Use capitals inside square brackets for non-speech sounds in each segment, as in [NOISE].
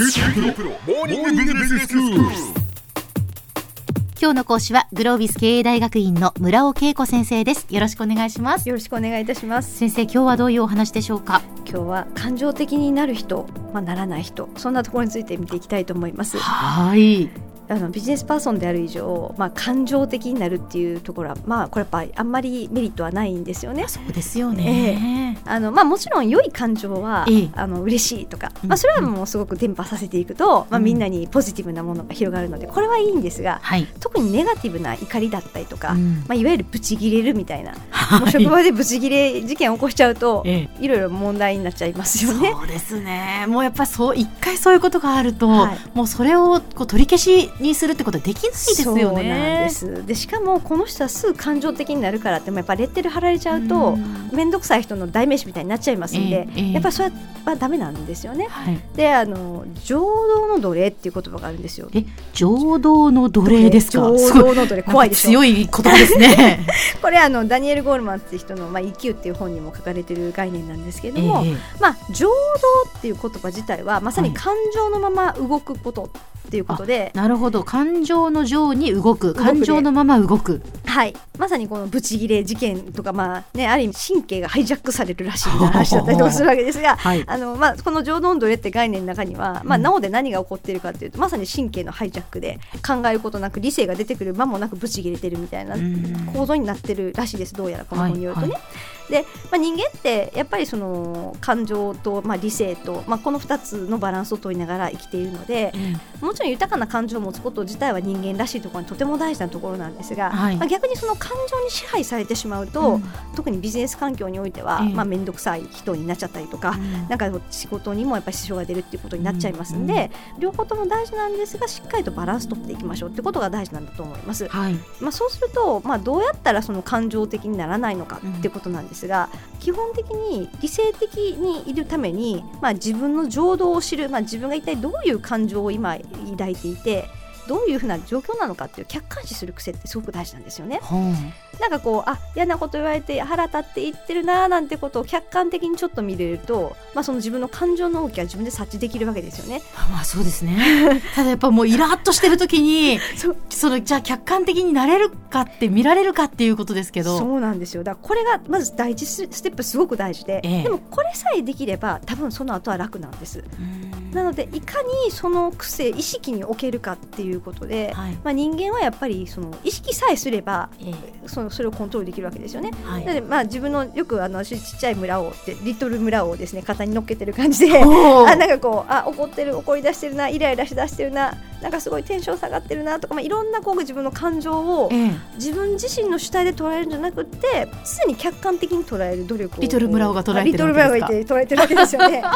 今日の講師はグロービス経営大学院の村尾恵子先生です。よろしくお願いします。よろしくお願いいたします。先生今日はどういうお話でしょうか？今日は感情的になる人、まあ、ならない人そんなところについて見ていきたいと思います。はい。あのビジネスパーソンである以上、まあ、感情的になるっていうところは、まあ、これやっぱあんまりメリットはないんですよね。そうですよね、えー、あのまあ、もちろん良い感情は、えー、あの嬉しいとか、まあ、それはもうすごく伝播させていくと、うん、まあ、みんなにポジティブなものが広がるのでこれはいいんですが、はい、特にネガティブな怒りだったりとか、うん、まあ、いわゆるブチギレるみたいな、はい、もう職場でブチギレ事件を起こしちゃうと、えー、いろいろ問題になっちゃいますよね。そうですね。もうやっぱりそう一回そういうことがあると、はい、もうそれをこう取り消しにするってことはでききないですよね。そうなんです。でしかもこの人はすぐ感情的になるからってもやっぱレッテル貼られちゃうと面倒くさい人の代名詞みたいになっちゃいますんで、えー、やっぱりそれはダメなんですよね。はい、であの浄土の奴隷っていう言葉があるんですよ。え浄土の奴隷ですか？浄土の奴隷怖いでしょ。強い言葉ですね。[LAUGHS] これあのダニエル・ゴールマンっていう人のまあ EQ っていう本にも書かれてる概念なんですけれども、えー、まあ浄土っていう言葉自体はまさに感情のまま動くことっていうことで、なるほど。感情の情に動く。感情のまま動く。はい。まさにこのブチギレ事件とかまあねある意味神経がハイジャックされるらしいみたいな話だったりとかするわけですが、はい、あのまあこの情動奴隷って概念の中には、まあ、なおで何が起こっているかというと、まさに神経のハイジャックで考えることなく理性が出てくる間もなくブチギレてるみたいな構造になってるらしいです。どうやらこの本によるとね。はいはいで、まあ、人間ってやっぱりその感情と、まあ、理性と、まあ、この2つのバランスを取りながら生きているので、うん、もちろん豊かな感情を持つこと自体は人間らしいところにとても大事なところなんですが、はい、まあ、逆にその感情に支配されてしまうと、うん、特にビジネス環境においては、まあ、面倒くさい人になっちゃったりとか、うん、なんか仕事にもやっぱり支障が出るっていうことになっちゃいますんで、両方とも大事なんですがしっかりとバランス取っていきましょうってことが大事なんだと思います。はい、まあ、そうすると、まあ、どうやったらその感情的にならないのかってことなんですですが、基本的に理性的にいるために、まあ、自分の情動を知る、まあ、自分が一体どういう感情を今抱いていてどういうふうな状況なのかっていう客観視する癖ってすごく大事なんですよね。なんかこうあ嫌なこと言われて腹立って言ってるなーなんてことを客観的にちょっと見れると、まあ、その自分の感情の動きは自分で察知できるわけですよね。まあそうですね。[LAUGHS] ただやっぱもうイラッとしてる時に [LAUGHS] そのじゃあ客観的になれるかって見られるかっていうことですけど。そうなんですよ。だからこれがまず第一ステップすごく大事で、ええ、でもこれさえできれば多分その後は楽なんです。なのでいかにその癖意識に置けるかっていうことで、はい、まあ、人間はやっぱりその意識さえすれば、ええ、そのそれをコントロールできるわけですよね。はい、なのでまあ自分のよくあのちっちゃい村をってリトル村をですね肩に乗っけてる感じで [LAUGHS] あなんかこうあ怒ってる怒り出してるなイライラしだしてるななんかすごいテンション下がってるなとか、まあ、いろんなこう自分の感情を、自分自身の主体で捉えるんじゃなくて常に客観的に捉える努力をリトル村尾が捉えてるリトル村尾がいて捉えてるわけですよね。[LAUGHS]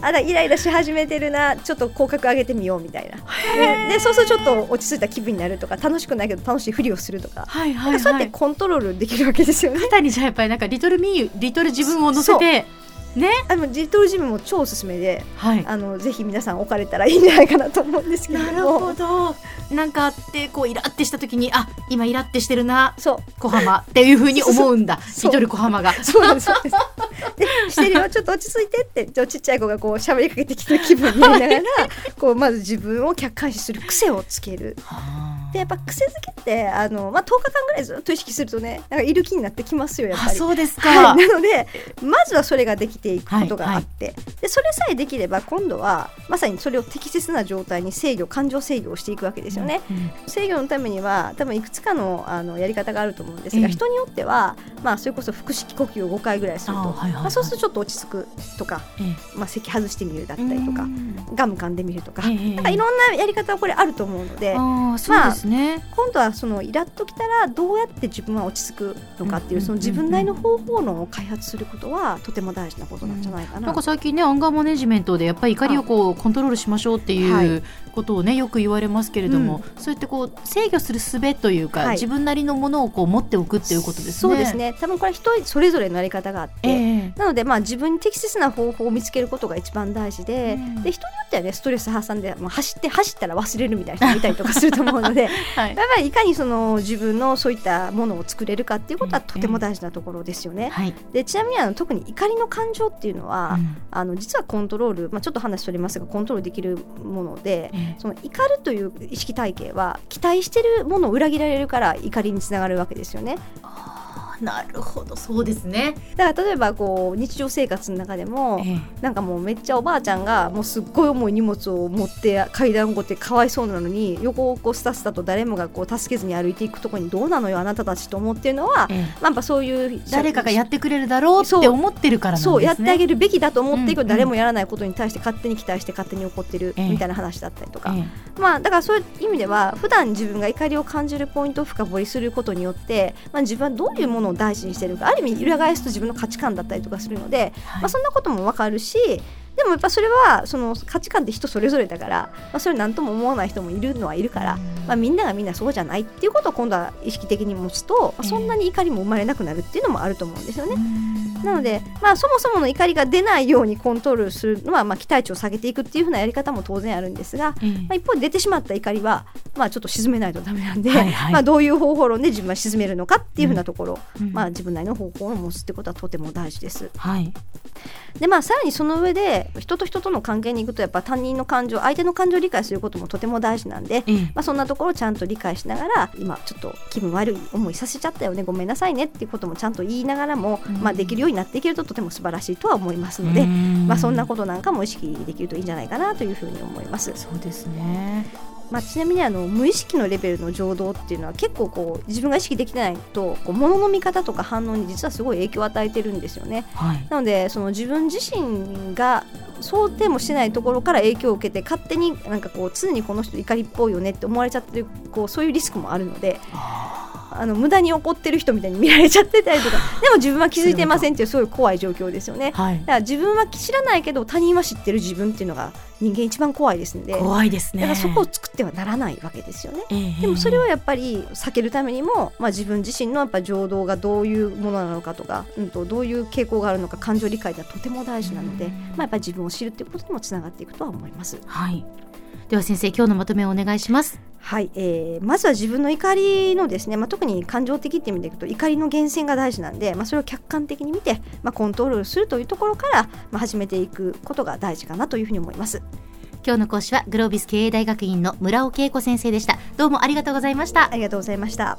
あらイライラし始めてるなちょっと口角上げてみようみたいな。でそうするとちょっと落ち着いた気分になるとか楽しくないけど楽しいふりをするとか,、はいはいはい、そうやってコントロールできるわけですよね。肩にじゃやっぱりなんかリトルミーリトル自分を乗せてね、あのジトルジムも超おすすめで、はい、あのぜひ皆さん置かれたらいいんじゃないかなと思うんですけどなるほど。なんかあってこうイラってした時にあ今イラってしてるなそう。小浜っていうふうに思うんだ。リトル小浜が。そうなんです。でしてるよ。[LAUGHS] ちょっと落ち着いてってちっちゃい子がこう喋りかけてきてる気分になりながらこうまず自分を客観視する癖をつける。でやっぱ癖づけってあの、まあ、10日間ぐらいずっと意識するとねなんかいる気になってきますよやっぱり。そうですか、はい、[LAUGHS] なのでまずはそれができていくことがあって、はいはい、でそれさえできれば今度はまさにそれを適切な状態に制御感情制御をしていくわけですよね。うんうん、制御のためには多分いくつかのあのやり方があると思うんです。が、人によっては、まあ、それこそ腹式呼吸を5回ぐらいすると、はいはいはい、まあ、そうするとちょっと落ち着くとか、まあ、咳外してみるだったりとかガム噛んでみるとか,、なんかいろんなやり方はこれあると思うので。あそうですね、まあ、今度ははそのイラッときたらどうやって自分は落ち着くのかっていうその自分なりの方法論を開発することはとても大事なことなんじゃないかな。なんか最近ねアンガーマネジメントでやっぱり怒りをこうコントロールしましょうっていうことをねよく言われますけれども、うん、そうやってこう制御する術というか、はい、自分なりのものをこう持っておくっていうことですね。そうですね。多分これ人それぞれのやり方があって、えー、なのでまあ自分に適切な方法を見つけることが一番大事でうん、で人によってはねストレス発散で、まあ、走って走ったら忘れるみたいな人もいたりとかすると思うので、はい、やっぱりいかにその自分のそういったものを作れるかっていうことはとても大事なところですよね。はい、でちなみにあの特に怒りの感情っていうのは、うん、あの実はコントロール、まあ、ちょっと話取りますがコントロールできるもので、その怒るという意識体系は期待してるものを裏切られるから怒りにつながるわけですよね。なるほど。そうですね。だから例えばこう日常生活の中でも、ええ、なんかもうめっちゃおばあちゃんがもうすっごい重い荷物を持って階段をこってかわいそうなのに横をこうスタスタと誰もがこう助けずに歩いていくところにどうなのよあなたたちと思ってるのは、ええ、まあ、やっぱそういう誰かがやってくれるだろうって思ってるから、ね、そうやってあげるべきだと思っていく、うんうん、誰もやらないことに対して勝手に期待して勝手に怒ってるみたいな話だったりとか、え、まあだからそういう意味では普段自分が怒りを感じるポイントを深掘りすることによって、まあ、自分はどういうものを大事にしてるかある意味裏返すと自分の価値観だったりとかするので、はい、まあ、そんなことも分かるしでもやっぱそれはその価値観って人それぞれだから、まあ、それ何とも思わない人もいるのはいるから、まあ、みんながみんなそうじゃないっていうことを今度は意識的に持つと、まあ、そんなに怒りも生まれなくなるっていうのもあると思うんですよね。なので、まあ、そもそもの怒りが出ないようにコントロールするのは、まあ、期待値を下げていくっていうふうなやり方も当然あるんですが、まあ、一方で出てしまった怒りは、まあ、ちょっと沈めないとダメなんで、はいはい、まあ、どういう方法論で自分は沈めるのかっていうふうなところ、うん、まあ、自分なりの方法を持つってことはとても大事です。はい、でまあ、さらにその上で人と人との関係にいくとやっぱ他人の感情相手の感情を理解することもとても大事なんで、まあ、そんなところをちゃんと理解しながら今ちょっと気分悪い思いさせちゃったよねごめんなさいねっていうこともちゃんと言いながらも、まあ、できるようになっていけるととても素晴らしいとは思いますので、まあ、そんなことなんかも意識できるといいんじゃないかなというふうに思います。そうですねまあ、ちなみにあの無意識のレベルの情動っていうのは結構こう自分が意識できてないとこう物の見方とか反応に実はすごい影響を与えてるんですよね。はい、なのでその自分自身が想定もしてないところから影響を受けて勝手になんかこう常にこの人怒りっぽいよねって思われちゃってるこうそういうリスクもあるので。あの無駄に怒ってる人みたいに見られちゃってたりとか。でも自分は気づいてませんっていうすごい怖い状況ですよね、はい、だから自分は知らないけど他人は知ってる自分っていうのが人間一番怖いですので。怖いですね。だからそこを作ってはならないわけですよね、えー、でもそれをやっぱり避けるためにも、まあ、自分自身のやっぱ情動がどういうものなのかとか、うん、とどういう傾向があるのか感情理解がとても大事なので、まあ、やっぱり自分を知るっていうことにもつながっていくとは思います。はいでは先生今日のまとめをお願いします。はい、えー、まずは自分の怒りのですね、まあ、特に感情的って意味でいくと怒りの源泉が大事なんで、まあ、それを客観的に見て、まあ、コントロールするというところから、まあ、始めていくことが大事かなというふうに思います。今日の講師はグロービス経営大学院の村尾恵子先生でした。どうもありがとうございました。ありがとうございました